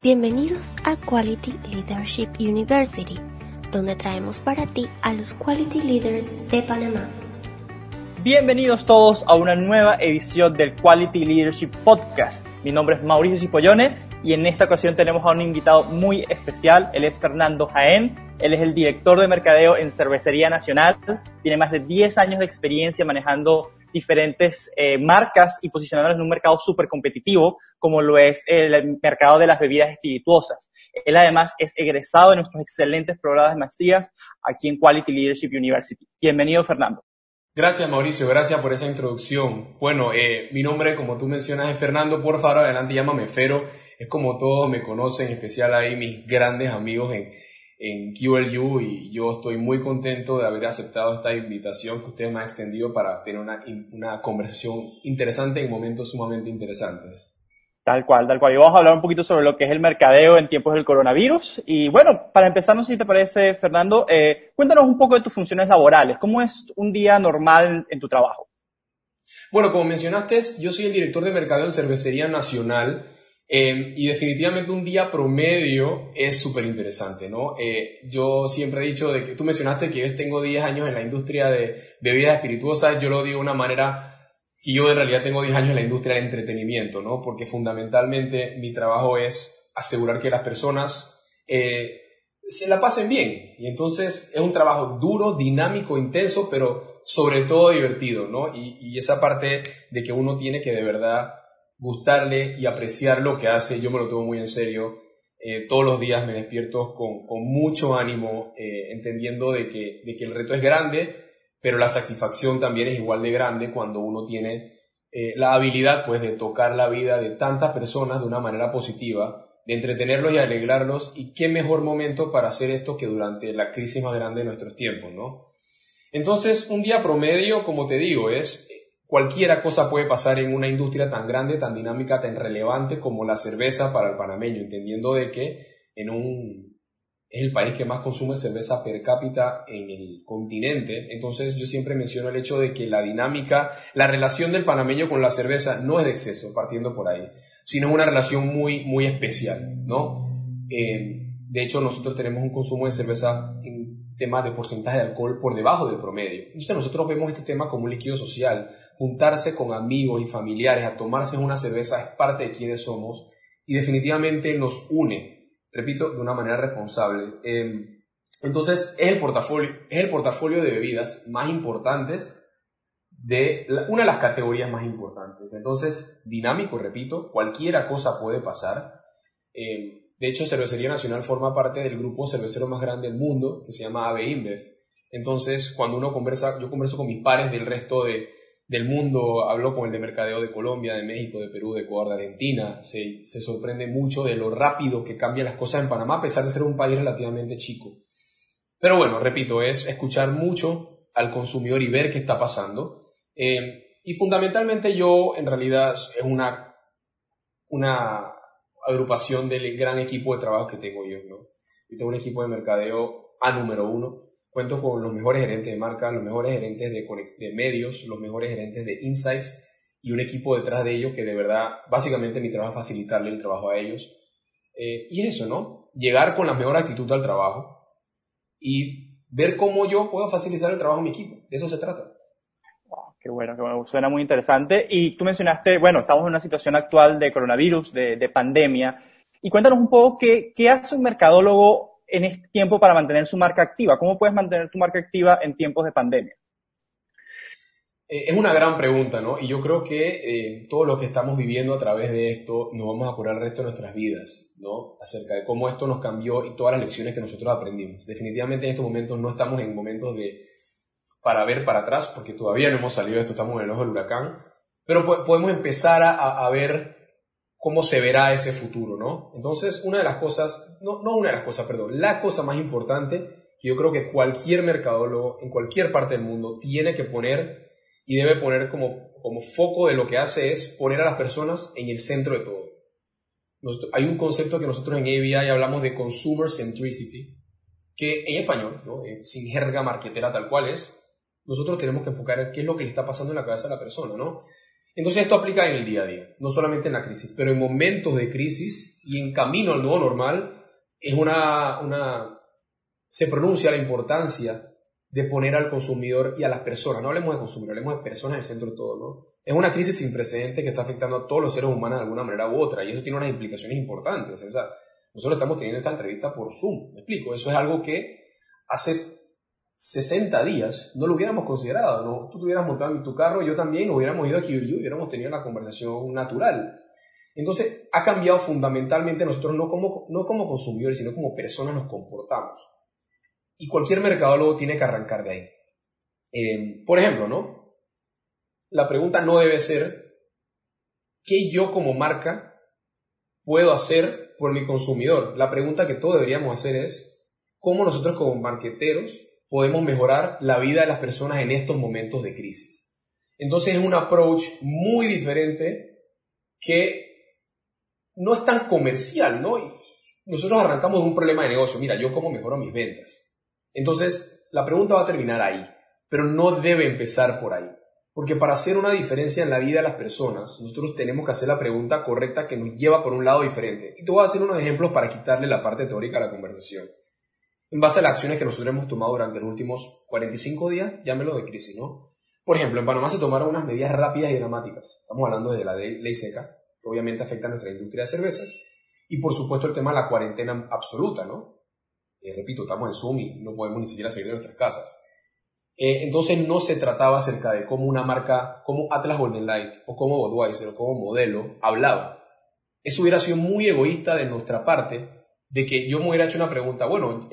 Bienvenidos a Quality Leadership University, donde traemos para ti a los Quality Leaders de Panamá. Bienvenidos todos a una nueva edición del Quality Leadership Podcast. Mi nombre es Mauricio Cipollone y en esta ocasión tenemos a un invitado muy especial. Él es Fernando Jaén. Él es el director de mercadeo en Cervecería Nacional. Tiene más de 10 años de experiencia manejando diferentes eh, marcas y posicionándolas en un mercado súper competitivo, como lo es el mercado de las bebidas espirituosas. Él además es egresado de nuestros excelentes programas de maestrías aquí en Quality Leadership University. Bienvenido, Fernando. Gracias, Mauricio. Gracias por esa introducción. Bueno, eh, mi nombre, como tú mencionas, es Fernando. Por favor, adelante, llámame Fero. Es como todos me conocen, en especial ahí mis grandes amigos en, en QLU y yo estoy muy contento de haber aceptado esta invitación que ustedes me han extendido para tener una, una conversación interesante en momentos sumamente interesantes. Tal cual, tal cual. Y vamos a hablar un poquito sobre lo que es el mercadeo en tiempos del coronavirus. Y bueno, para empezar, no sé si te parece, Fernando, eh, cuéntanos un poco de tus funciones laborales. ¿Cómo es un día normal en tu trabajo? Bueno, como mencionaste, yo soy el director de mercadeo en Cervecería Nacional Em, y definitivamente un día promedio es súper interesante, ¿no? Eh, yo siempre he dicho, de que tú mencionaste que yo tengo 10 años en la industria de bebidas espirituosas, yo lo digo de una manera que yo en realidad tengo 10 años en la industria del entretenimiento, ¿no? Porque fundamentalmente mi trabajo es asegurar que las personas eh, se la pasen bien. Y entonces es un trabajo duro, dinámico, intenso, pero sobre todo divertido, ¿no? Y, y esa parte de que uno tiene que de verdad gustarle y apreciar lo que hace, yo me lo tomo muy en serio. Eh, todos los días me despierto con, con mucho ánimo, eh, entendiendo de que, de que el reto es grande, pero la satisfacción también es igual de grande cuando uno tiene eh, la habilidad pues, de tocar la vida de tantas personas de una manera positiva, de entretenerlos y alegrarlos, y qué mejor momento para hacer esto que durante la crisis más grande de nuestros tiempos, ¿no? Entonces, un día promedio, como te digo, es Cualquiera cosa puede pasar en una industria tan grande, tan dinámica, tan relevante como la cerveza para el panameño, entendiendo de que en un es el país que más consume cerveza per cápita en el continente. Entonces yo siempre menciono el hecho de que la dinámica, la relación del panameño con la cerveza no es de exceso, partiendo por ahí, sino es una relación muy, muy especial, ¿no? Eh, de hecho, nosotros tenemos un consumo de cerveza en temas de porcentaje de alcohol por debajo del promedio. Entonces nosotros vemos este tema como un líquido social, juntarse con amigos y familiares a tomarse una cerveza es parte de quienes somos y definitivamente nos une, repito, de una manera responsable. Em, entonces, es el, portafolio, es el portafolio de bebidas más importantes de una de las categorías más importantes. Entonces, dinámico, repito, cualquiera cosa puede pasar. Em, de hecho, Cervecería Nacional forma parte del grupo cervecero más grande del mundo, que se llama AB InBev. Entonces, cuando uno conversa, yo converso con mis pares del resto de, del mundo, habló con el de mercadeo de Colombia, de México, de Perú, de Ecuador, de Argentina, se, se sorprende mucho de lo rápido que cambian las cosas en Panamá, a pesar de ser un país relativamente chico. Pero bueno, repito, es escuchar mucho al consumidor y ver qué está pasando. Eh, y fundamentalmente yo, en realidad, es una, una agrupación del gran equipo de trabajo que tengo yo, ¿no? Yo tengo un equipo de mercadeo a número uno, Cuento con los mejores gerentes de marca, los mejores gerentes de, de medios, los mejores gerentes de insights y un equipo detrás de ellos que de verdad, básicamente mi trabajo es facilitarle el trabajo a ellos. Eh, y es eso, ¿no? Llegar con la mejor actitud al trabajo y ver cómo yo puedo facilitar el trabajo a mi equipo. De eso se trata. qué bueno, qué bueno, suena muy interesante. Y tú mencionaste, bueno, estamos en una situación actual de coronavirus, de, de pandemia. Y cuéntanos un poco qué, qué hace un mercadólogo en este tiempo para mantener su marca activa? ¿Cómo puedes mantener tu marca activa en tiempos de pandemia? Eh, es una gran pregunta, ¿no? Y yo creo que eh, todo lo que estamos viviendo a través de esto nos vamos a curar el resto de nuestras vidas, ¿no? Acerca de cómo esto nos cambió y todas las lecciones que nosotros aprendimos. Definitivamente en estos momentos no estamos en momentos de para ver para atrás, porque todavía no hemos salido de esto, estamos en el ojo del huracán, pero podemos empezar a, a ver cómo se verá ese futuro, ¿no? Entonces, una de las cosas, no, no una de las cosas, perdón, la cosa más importante que yo creo que cualquier mercadólogo en cualquier parte del mundo tiene que poner y debe poner como, como foco de lo que hace es poner a las personas en el centro de todo. hay un concepto que nosotros en ABI hablamos de consumer centricity, que en español. Eh, sin jerga marquetera tal cual es, nosotros tenemos que enfocar en qué es lo que le está pasando en la cabeza a la persona, ¿no? Entonces esto aplica en el día a día, no solamente en la crisis, pero en momentos de crisis y en camino al nuevo normal, es una, una se pronuncia la importancia de poner al consumidor y a las personas, no hablemos de consumidor, hablemos de personas en el centro de todo, ¿no? Es una crisis sin precedentes que está afectando a todos los seres humanos de alguna manera u otra y eso tiene unas implicaciones importantes. O sea, nosotros estamos teniendo esta entrevista por Zoom, me explico, eso es algo que hace 60 días no lo hubiéramos considerado, ¿no? Tú te hubieras montado en tu carro, yo también, hubiéramos ido aquí y hubiéramos tenido una conversación natural. Entonces, ha cambiado fundamentalmente nosotros no como, no como consumidores, sino como personas nos comportamos. Y cualquier mercadólogo tiene que arrancar de ahí. Eh, por ejemplo, ¿no? La pregunta no debe ser, ¿qué yo como marca puedo hacer por mi consumidor? La pregunta que todos deberíamos hacer es, ¿cómo nosotros como marqueteros podemos mejorar la vida de las personas en estos momentos de crisis? Entonces es un approach muy diferente que no es tan comercial, ¿no? nosotros arrancamos de un problema de negocio. Mira, yo cómo mejoro mis ventas. Entonces, la pregunta va a terminar ahí, pero no debe empezar por ahí. Porque para hacer una diferencia en la vida de las personas, nosotros tenemos que hacer la pregunta correcta que nos lleva por un lado diferente. Y te voy a hacer unos ejemplos para quitarle la parte teórica a la conversación. En base a las acciones que nosotros hemos tomado durante los últimos 45 días, llámelo de crisis, ¿no? Por ejemplo, en Panamá se tomaron unas medidas rápidas y dramáticas. Estamos hablando de la ley, seca, que obviamente afecta a nuestra industria de cervezas. Y por supuesto el tema de la cuarentena absoluta, ¿no? Eh, repito, estamos en Zoom y no podemos ni siquiera salir de nuestras casas. Eh, entonces no se trataba acerca de cómo una marca como Atlas Golden Light o como Budweiser o como modelo hablaba. Eso hubiera sido muy egoísta de nuestra parte de que yo me hubiera hecho una pregunta, bueno,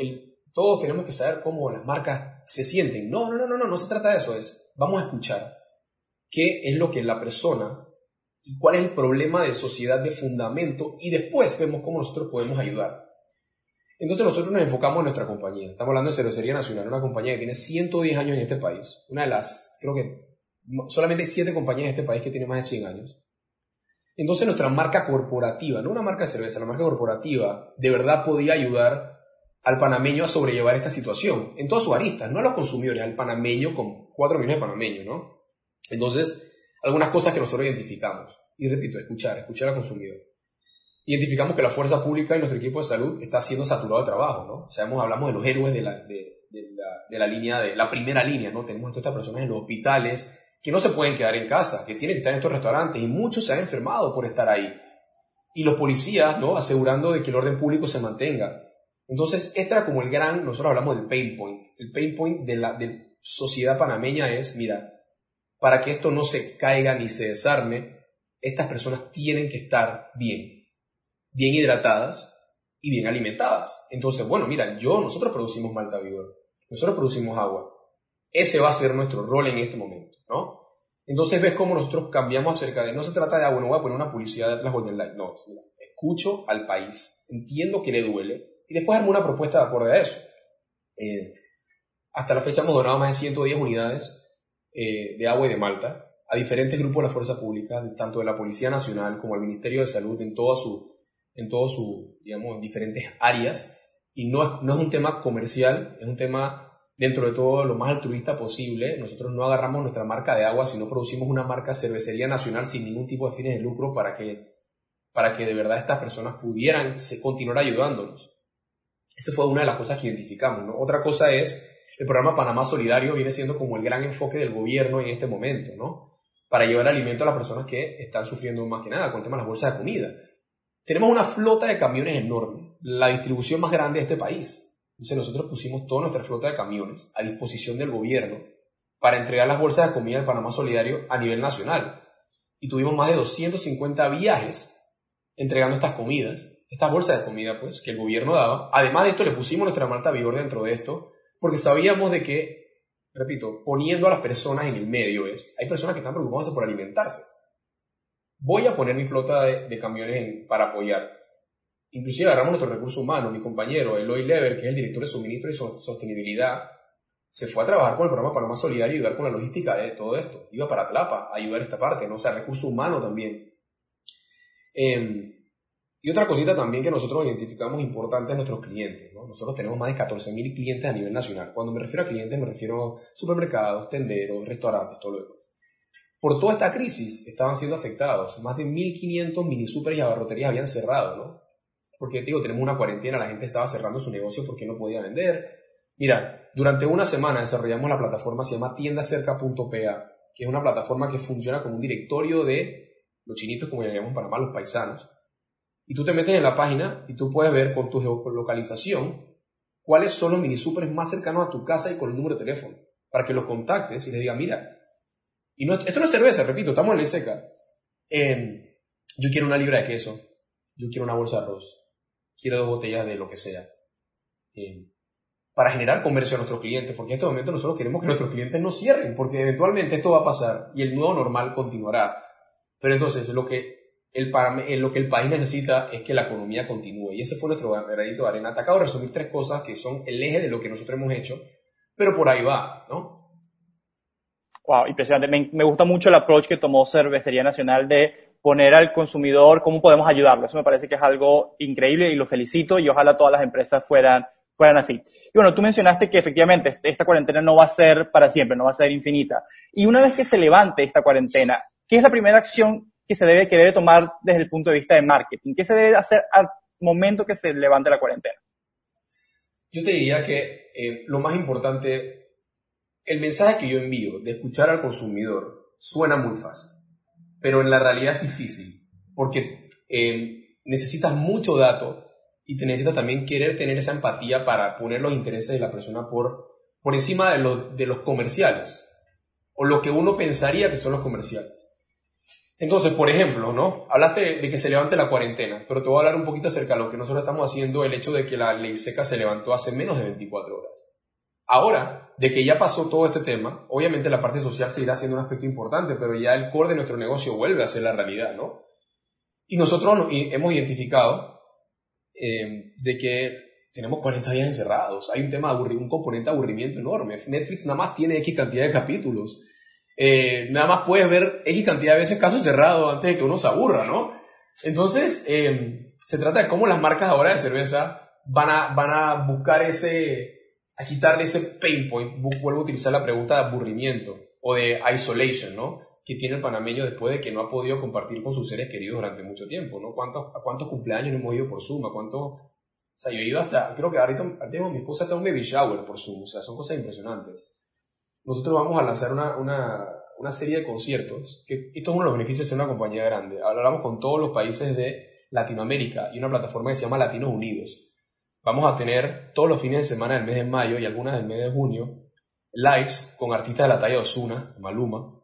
todos tenemos que saber cómo las marcas se sienten. No, no, no, no, no, no se trata de eso, es vamos a escuchar qué es lo que la persona y cuál es el problema de sociedad de fundamento y después vemos cómo nosotros podemos ayudar. Entonces nosotros nos enfocamos en nuestra compañía. Estamos hablando de Cervecería Nacional, una compañía que tiene 110 años en este país. Una de las, creo que solamente hay 7 compañías en este país que tienen más de 100 años. Entonces nuestra marca corporativa, no una marca de cerveza, la marca corporativa, de verdad podía ayudar al panameño a sobrellevar esta situación, en todas sus aristas, no a los consumidores, al panameño con 4 millones de panameños, ¿no? Entonces, algunas cosas que nosotros identificamos. Y repito, escuchar, escuchar al consumidor identificamos que la fuerza pública y nuestro equipo de salud está siendo saturado de trabajo, ¿no? Sabemos, hablamos de los héroes de la, de, la, de la línea, de la primera línea, ¿no? Tenemos a todas estas personas en los hospitales que no se pueden quedar en casa, que tienen que estar en estos restaurantes y muchos se han enfermado por estar ahí. Y los policías, ¿no? Asegurando de que el orden público se mantenga. Entonces, este era como el gran, nosotros hablamos del pain point. El pain point de la de sociedad panameña es, mira, para que esto no se caiga ni se desarme, estas personas tienen que estar bien bien hidratadas y bien alimentadas. Entonces, bueno, mira, yo, nosotros producimos malta vigor, nosotros producimos agua. Ese va a ser nuestro rol en este momento, ¿no? Entonces ves cómo nosotros cambiamos acerca de, no se trata de, agua, no voy a poner una publicidad de Atlas Golden Light, no, escucho al país, entiendo que le duele y después armo una propuesta de acuerdo a eso. Eh, hasta la fecha hemos donado más de 110 unidades eh, de agua y de malta a diferentes grupos de la fuerza pública, tanto de la Policía Nacional como al Ministerio de Salud en toda su en todas sus, digamos, diferentes áreas. Y no es, no es un tema comercial, es un tema dentro de todo lo más altruista posible. Nosotros no agarramos nuestra marca de agua, sino producimos una marca cervecería nacional sin ningún tipo de fines de lucro para que, para que de verdad estas personas pudieran continuar ayudándonos. Esa fue una de las cosas que identificamos. Otra cosa es el programa Panamá Solidario viene siendo como el gran enfoque del gobierno en este momento, ¿no? Para llevar alimento a las personas que están sufriendo más que nada con el tema de las bolsas de comida. Tenemos una flota de camiones enorme, la distribución más grande de este país. Entonces nosotros pusimos toda nuestra flota de camiones a disposición del gobierno para entregar las bolsas de comida de Panamá Solidario a nivel nacional. Y tuvimos más de 250 viajes entregando estas comidas, estas bolsas de comida pues que el gobierno daba. Además de esto le pusimos nuestra Malta Vigor dentro de esto porque sabíamos de que, repito, poniendo a las personas en el medio es, hay personas que están preocupadas por alimentarse voy a poner mi flota de, camiones para apoyar. Inclusive agarramos nuestro recurso humano, mi compañero Eloy Lever, que es el director de suministro y sostenibilidad, se fue a trabajar con el programa Panamá Solidario y ayudar con la logística de todo esto. Iba para Tlapa a ayudar esta parte, ¿no? O sea, recurso humano también. Em, y otra cosita también que nosotros identificamos importante es nuestros clientes. ¿no? Nosotros tenemos más de 14.000 clientes a nivel nacional. Cuando me refiero a clientes me refiero a supermercados, tenderos, restaurantes, todo lo demás. por toda esta crisis estaban siendo afectados. Más de 1.500 mini super y abarroterías habían cerrado, ¿no? Porque, digo, tenemos una cuarentena, la gente estaba cerrando su negocio porque no podía vender. Mira, durante una semana desarrollamos la plataforma, se llama tiendacerca.pa, que es una plataforma que funciona como un directorio de los chinitos, como llamamos en Panamá, los paisanos. Y tú te metes en la página y tú puedes ver con tu geolocalización cuáles son los mini supers más cercanos a tu casa y con el número de teléfono, para que los contactes y les digas, mira, y no, esto no es cerveza, repito, estamos en la seca. yo quiero una libra de queso, yo quiero una bolsa de arroz, quiero dos botellas de lo que sea. para generar comercio a nuestros clientes, porque en este momento nosotros queremos que nuestros clientes no cierren, porque eventualmente esto va a pasar y el nuevo normal continuará. Pero entonces lo que el, el país necesita es que la economía continúe. Y ese fue nuestro granito de arena. Te acabo de resumir tres cosas que son el eje de lo que nosotros hemos hecho, pero por ahí va, ¿no? Wow, impresionante. Me, gusta mucho el approach que tomó Cervecería Nacional de poner al consumidor cómo podemos ayudarlo. Eso me parece que es algo increíble y lo felicito y ojalá todas las empresas fueran, fueran así. Y bueno, tú mencionaste que efectivamente esta cuarentena no va a ser para siempre, no va a ser infinita. Y una vez que se levante esta cuarentena, ¿qué es la primera acción que se debe, que debe tomar desde el punto de vista de marketing? ¿Qué se debe hacer al momento que se levante la cuarentena? Yo te diría que eh, lo más importante el mensaje que yo envío de escuchar al consumidor suena muy fácil, pero en la realidad es difícil, porque eh, necesitas mucho dato y te necesitas también querer tener esa empatía para poner los intereses de la persona por, por encima de, de los comerciales, o lo que uno pensaría que son los comerciales. Entonces, por ejemplo, ¿no? Hablaste de que se levante la cuarentena, pero te voy a hablar un poquito acerca de lo que nosotros estamos haciendo, el hecho de que la ley seca se levantó hace menos de 24 horas. Ahora, de que ya pasó todo este tema, obviamente la parte social seguirá siendo un aspecto importante, pero ya el core de nuestro negocio vuelve a ser la realidad, ¿no? Y nosotros hemos identificado eh, de que tenemos 40 días encerrados, hay un tema de un componente de aburrimiento enorme. Netflix nada más tiene X cantidad de capítulos. Eh, nada más puedes ver X cantidad de veces casos cerrados antes de que uno se aburra, ¿no? Entonces, eh, se trata de cómo las marcas ahora de cerveza van a, van a buscar ese, a quitarle ese pain point, vuelvo a utilizar la pregunta de aburrimiento o de isolation, ¿no? Que tiene el panameño después de que no ha podido compartir con sus seres queridos durante mucho tiempo, ¿no? ¿Cuántos, ¿A cuántos cumpleaños no hemos ido por Zoom? ¿A cuántos? O sea, yo he ido hasta, creo que ahorita, mi esposa está un baby shower por Zoom, o sea, son cosas impresionantes. Nosotros vamos a lanzar una, una, una serie de conciertos, que esto es uno de los beneficios de ser una compañía grande. Hablamos con todos los países de Latinoamérica y una plataforma que se llama Latinos Unidos vamos a tener todos los fines de semana del mes de mayo y algunas del mes de junio lives con artistas de la talla de Osuna, Maluma,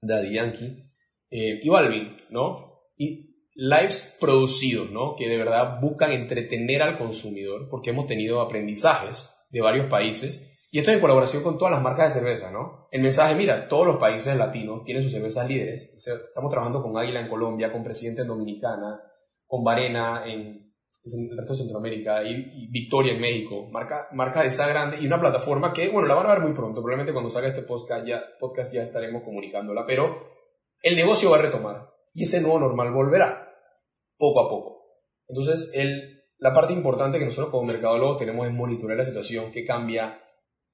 Daddy Yankee eh, y Balvin, ¿no? Y lives producidos, ¿no? Que de verdad buscan entretener al consumidor porque hemos tenido aprendizajes de varios países y esto en colaboración con todas las marcas de cerveza, ¿no? El mensaje, mira, todos los países latinos tienen sus cervezas líderes. Estamos trabajando con Águila en Colombia, con Presidente en Dominicana, con Varena en el resto de Centroamérica y, Victoria en México, marca, marca esa grande y una plataforma que, bueno, la van a ver muy pronto, probablemente cuando salga este podcast ya, podcast ya estaremos comunicándola, pero el negocio va a retomar y ese nuevo normal volverá poco a poco. Entonces, el, la parte importante que nosotros como mercadólogos tenemos es monitorear la situación que cambia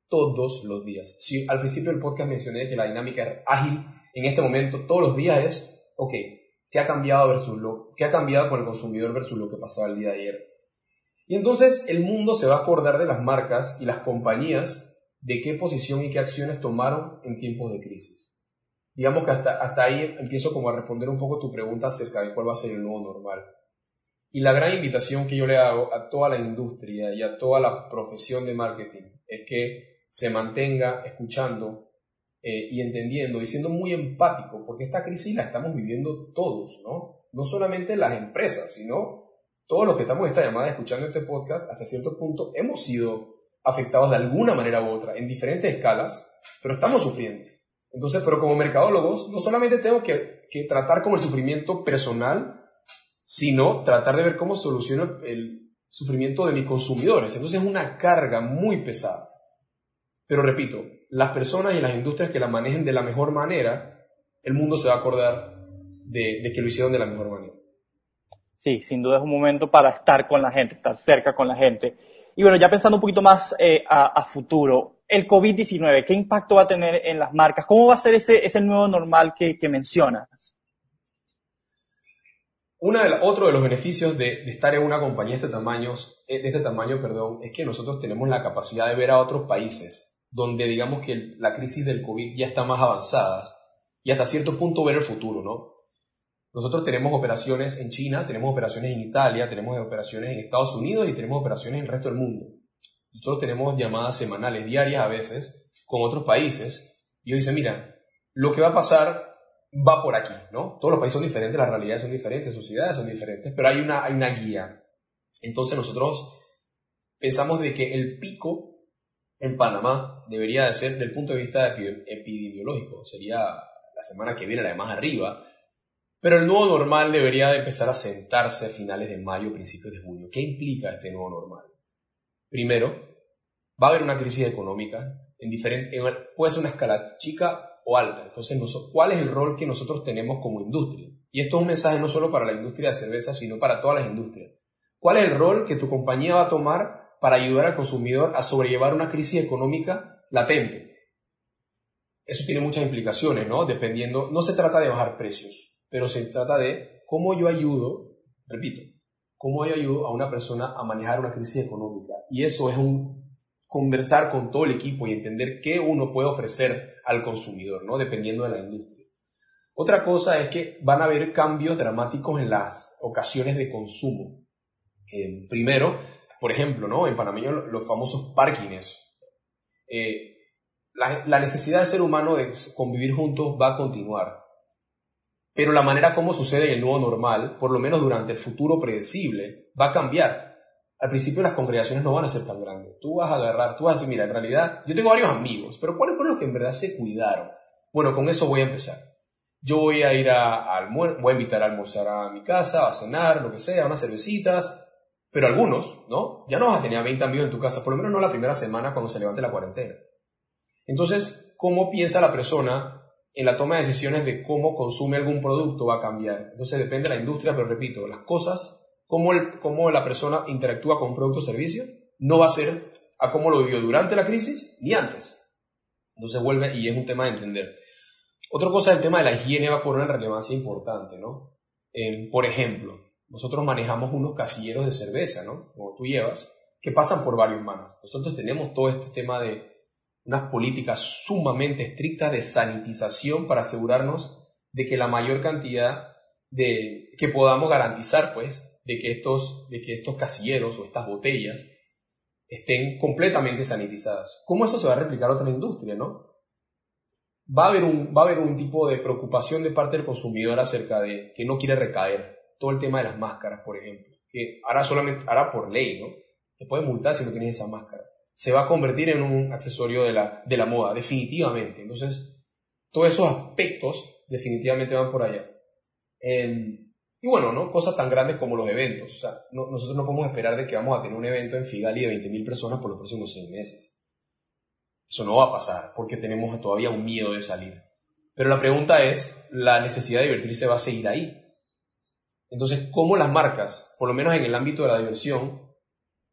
todos los días. Si al principio del podcast mencioné que la dinámica es ágil, en este momento todos los días es, ok, ¿Qué ha cambiado versus lo ha cambiado con el consumidor versus lo que pasaba el día de ayer? Y entonces el mundo se va a acordar de las marcas y las compañías de qué posición y qué acciones tomaron en tiempos de crisis. Digamos que hasta, hasta ahí empiezo como a responder un poco tu pregunta acerca de cuál va a ser el nuevo normal. Y la gran invitación que yo le hago a toda la industria y a toda la profesión de marketing es que se mantenga escuchando eh, y entendiendo y siendo muy empático, porque esta crisis la estamos viviendo todos, ¿no? No solamente las empresas, sino todos los que estamos en esta llamada escuchando este podcast, hasta cierto punto hemos sido afectados de alguna manera u otra, en diferentes escalas, pero estamos sufriendo. Entonces, pero como mercadólogos, no solamente tenemos que, que tratar como el sufrimiento personal, sino tratar de ver cómo soluciono el sufrimiento de mis consumidores. Entonces es una carga muy pesada. Pero repito, las personas y las industrias que la manejen de la mejor manera, el mundo se va a acordar de, que lo hicieron de la mejor manera. Sí, sin duda es un momento para estar con la gente, estar cerca con la gente. Y bueno, ya pensando un poquito más eh, a, futuro, el COVID-19, ¿qué impacto va a tener en las marcas? ¿Cómo va a ser ese, ese nuevo normal que, que mencionas? Una de otro de los beneficios de, de, estar en una compañía de este, tamaño, eh, de este tamaño perdón, es que nosotros tenemos la capacidad de ver a otros países donde digamos que la crisis del COVID ya está más avanzada y hasta cierto punto ver el futuro, ¿no? Nosotros tenemos operaciones en China, tenemos operaciones en Italia, tenemos operaciones en Estados Unidos y tenemos operaciones en el resto del mundo. Nosotros tenemos llamadas semanales, diarias a veces, con otros países. Y yo dice, mira, lo que va a pasar va por aquí, ¿no? Todos los países son diferentes, las realidades son diferentes, sus ciudades son diferentes, pero hay una, hay una guía. Entonces nosotros pensamos de que el pico en Panamá debería de ser, del punto de vista epidemiológico, sería la semana que viene, la de más arriba, pero el nuevo normal debería de empezar a sentarse a finales de mayo, principios de junio. ¿Qué implica este nuevo normal? Primero, va a haber una crisis económica, en diferente, puede ser una escala chica o alta. Entonces, ¿cuál es el rol que nosotros tenemos como industria? Y esto es un mensaje no solo para la industria de cerveza, sino para todas las industrias. ¿Cuál es el rol que tu compañía va a tomar para ayudar al consumidor a sobrellevar una crisis económica latente? Eso tiene muchas implicaciones, ¿no? Dependiendo, no se trata de bajar precios, pero se trata de cómo yo ayudo, repito, cómo yo ayudo a una persona a manejar una crisis económica. Y eso es un conversar con todo el equipo y entender qué uno puede ofrecer al consumidor, ¿no? Dependiendo de la industria. Otra cosa es que van a haber cambios dramáticos en las ocasiones de consumo. Eh, primero, por ejemplo, ¿no? En panameño los famosos parkings. Eh, la, la necesidad del ser humano de convivir juntos va a continuar. Pero la manera como sucede en el nuevo normal, por lo menos durante el futuro predecible, va a cambiar al principio las congregaciones no van a ser tan grandes. Tú vas a agarrar, tú vas a decir, mira, en realidad yo tengo varios amigos, pero ¿cuáles fueron los que en verdad se cuidaron? Bueno, con eso voy a empezar. Yo voy a ir a, a voy a invitar a almorzar a mi casa, a cenar, lo que sea, unas cervecitas, pero algunos, ¿no? Ya no vas a tener 20 amigos en tu casa, por lo menos no la primera semana cuando se levante la cuarentena. Entonces, ¿cómo piensa la persona en la toma de decisiones de cómo consume algún producto va a cambiar? Entonces depende de la industria, pero repito, las cosas cómo, el, cómo la persona interactúa con producto o servicio, no va a ser a cómo lo vivió durante la crisis ni antes. Entonces vuelve y es un tema de entender. Otra cosa, el tema de la higiene va a cobrar una relevancia importante, ¿no? por ejemplo, nosotros manejamos unos casilleros de cerveza, ¿no? Como tú llevas, que pasan por varias manos. Nosotros tenemos todo este tema de unas políticas sumamente estrictas de sanitización para asegurarnos de que la mayor cantidad de que podamos garantizar, pues, de que estos, de que estos casilleros o estas botellas estén completamente sanitizadas. ¿Cómo eso se va a replicar a otra industria, no? Va a, haber un, va a haber un tipo de preocupación de parte del consumidor acerca de que no quiere recaer. Todo el tema de las máscaras, por ejemplo, que ahora solamente, ahora por ley, ¿no? Te puede multar si no tienes esa máscara. Se va a convertir en un accesorio de la, de la moda, definitivamente. Entonces, todos esos aspectos definitivamente van por allá. Y bueno, ¿no? Cosas tan grandes como los eventos. O sea, nosotros no podemos esperar de que vamos a tener un evento en Figali de 20.000 personas por los próximos seis meses. Eso no va a pasar porque tenemos todavía un miedo de salir. Pero la pregunta es, ¿la necesidad de divertirse va a seguir ahí? Entonces, ¿cómo las marcas, por lo menos en el ámbito de la diversión,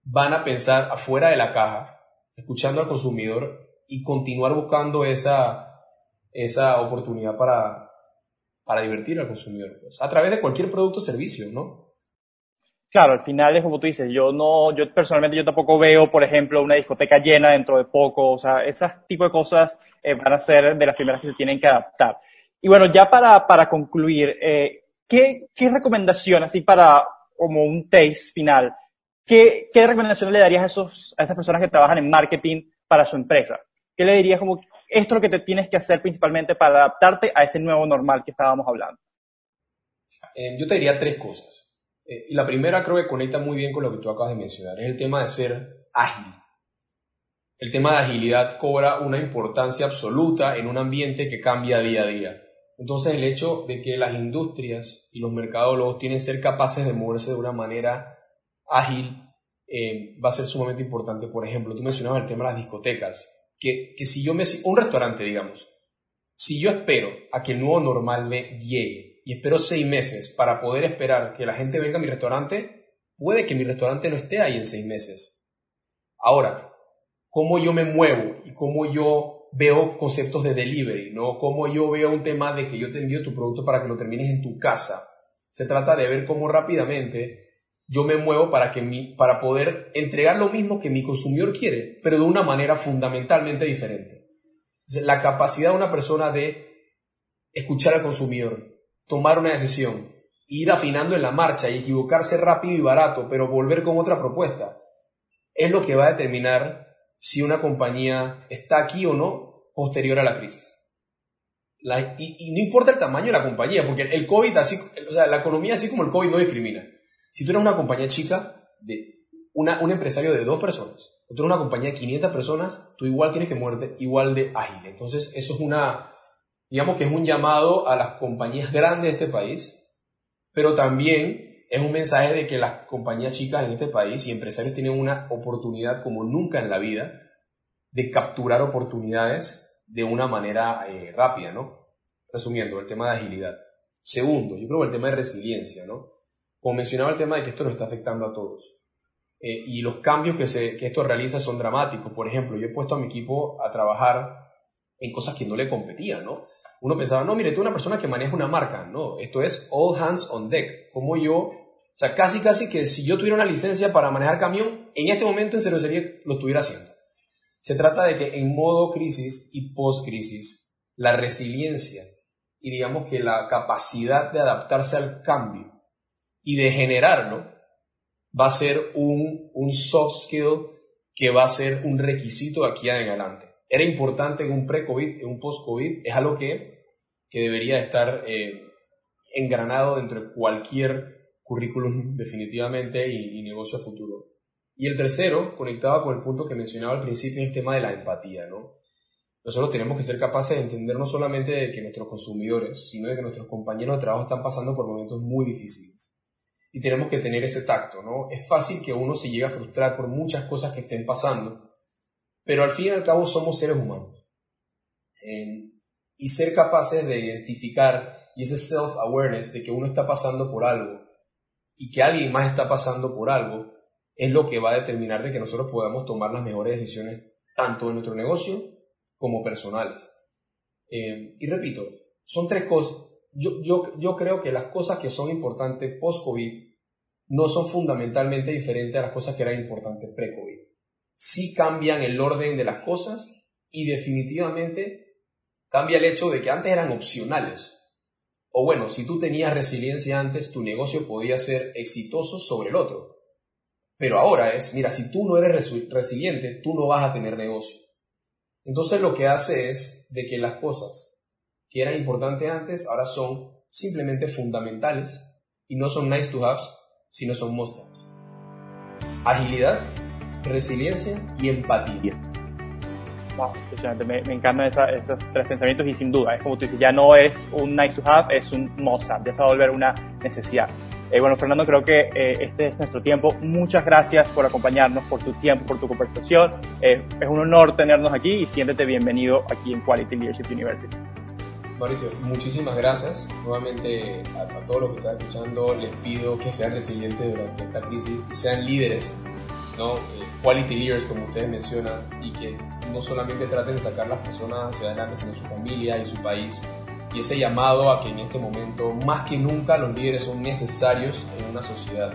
van a pensar afuera de la caja, escuchando al consumidor y continuar buscando esa, esa oportunidad para, para divertir al consumidor, pues, a través de cualquier producto o servicio, ¿no? Claro, al final es como tú dices, yo no, yo personalmente yo tampoco veo, por ejemplo, una discoteca llena dentro de poco, o sea, ese tipo de cosas eh, van a ser de las primeras que se tienen que adaptar. Y bueno, ya para, para concluir, eh, ¿qué, ¿qué recomendación, así para como un taste final, qué, qué recomendación le darías a, esos, a esas personas que trabajan en marketing para su empresa? ¿Qué le dirías como, esto es lo que te tienes que hacer principalmente para adaptarte a ese nuevo normal que estábamos hablando. Eh, yo te diría tres cosas. Eh, y la primera creo que conecta muy bien con lo que tú acabas de mencionar, es el tema de ser ágil. El tema de agilidad cobra una importancia absoluta en un ambiente que cambia día a día. Entonces el hecho de que las industrias y los mercadólogos tienen que ser capaces de moverse de una manera ágil eh, va a ser sumamente importante. Por ejemplo, tú mencionabas el tema de las discotecas que, si yo me... Un restaurante, digamos. Si yo espero a que el nuevo normal me llegue y espero seis meses para poder esperar que la gente venga a mi restaurante, puede que mi restaurante no esté ahí en seis meses. Ahora, cómo yo me muevo y cómo yo veo conceptos de delivery, ¿no? Cómo yo veo un tema de que yo te envío tu producto para que lo termines en tu casa. Se trata de ver cómo rápidamente yo me muevo para, que mi, para poder entregar lo mismo que mi consumidor quiere, pero de una manera fundamentalmente diferente. La capacidad de una persona de escuchar al consumidor, tomar una decisión, ir afinando en la marcha y equivocarse rápido y barato, pero volver con otra propuesta, es lo que va a determinar si una compañía está aquí o no posterior a la crisis. y, no importa el tamaño de la compañía, porque el COVID, así, o sea, la economía así como el COVID no discrimina. Si tú eres una compañía chica, de una, un empresario de dos personas, o tú eres una compañía de 500 personas, tú igual tienes que moverte igual de ágil. Entonces, eso es una, digamos que es un llamado a las compañías grandes de este país, pero también es un mensaje de que las compañías chicas en este país y empresarios tienen una oportunidad como nunca en la vida de capturar oportunidades de una manera eh, rápida, ¿no? Resumiendo, el tema de agilidad. Segundo, yo creo que el tema de resiliencia, ¿no? Como mencionaba el tema de que esto nos está afectando a todos. Eh, y los cambios que, se, que esto realiza son dramáticos. Por ejemplo, yo he puesto a mi equipo a trabajar en cosas que no le competían, ¿no? uno pensaba, no, mire, tú una persona que maneja una marca. No, esto es all hands on deck. Como yo, o sea, casi, casi que si yo tuviera una licencia para manejar camión, en este momento en cervecería lo estuviera haciendo. Se trata de que en modo crisis y post-crisis, la resiliencia y digamos que la capacidad de adaptarse al cambio y de generarlo va a ser un, un soft skill que va a ser un requisito aquí en adelante. Era importante en un pre-COVID, en un post-COVID, es algo que que debería estar eh, engranado dentro de cualquier currículum definitivamente y, negocio futuro. Y el tercero, conectado con el punto que mencionaba al principio, el tema de la empatía, ¿no? Nosotros tenemos que ser capaces de entender no solamente de que nuestros consumidores, sino de que nuestros compañeros de trabajo están pasando por momentos muy difíciles. Y tenemos que tener ese tacto, ¿no? Es fácil que uno se llegue a frustrar por muchas cosas que estén pasando, pero al fin y al cabo somos seres humanos y ser capaces de identificar y ese self-awareness de que uno está pasando por algo y que alguien más está pasando por algo es lo que va a determinar de que nosotros podamos tomar las mejores decisiones tanto en nuestro negocio como personales. Eh, y repito, son tres cosas. Yo, yo, yo creo que las cosas que son importantes post-COVID no son fundamentalmente diferentes a las cosas que eran importantes pre-COVID. Sí cambian el orden de las cosas y definitivamente Cambia el hecho de que antes eran opcionales. O bueno, si tú tenías resiliencia antes, tu negocio podía ser exitoso sobre el otro. Pero ahora es, mira, si tú no eres resiliente, tú no vas a tener negocio. Entonces lo que hace es de que las cosas que eran importantes antes ahora son simplemente fundamentales y no son nice to have, sino son must Agilidad, resiliencia y empatía. Wow, Me, me encantan esos tres pensamientos y sin duda, es como tú dices, ya no es un nice to have, es un must have, ya se va a volver una necesidad. Eh, bueno, Fernando, creo que eh, este es nuestro tiempo. Muchas gracias por acompañarnos, por tu tiempo, por tu conversación. Eh, es un honor tenernos aquí y siéntete bienvenido aquí en Quality Leadership University. Mauricio, muchísimas gracias. Nuevamente a, a todos los que están escuchando les pido que sean resilientes durante esta crisis y sean líderes, ¿no? quality leaders como ustedes mencionan y que no solamente traten de sacar las personas hacia adelante, sino su familia y su país. Y ese llamado a que en este momento, más que nunca, los líderes son necesarios en una sociedad.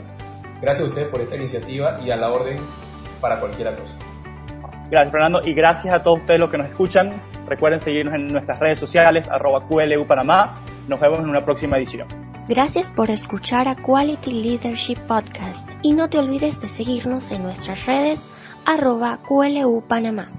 Gracias a ustedes por esta iniciativa y a la orden para cualquier cosa. Gracias, Fernando, y gracias a todos ustedes los que nos escuchan. Recuerden seguirnos en nuestras redes sociales, arroba QLU Panamá. Nos vemos en una próxima edición. Gracias por escuchar a Quality Leadership Podcast y no te olvides de seguirnos en nuestras redes arroba QLU Panamá.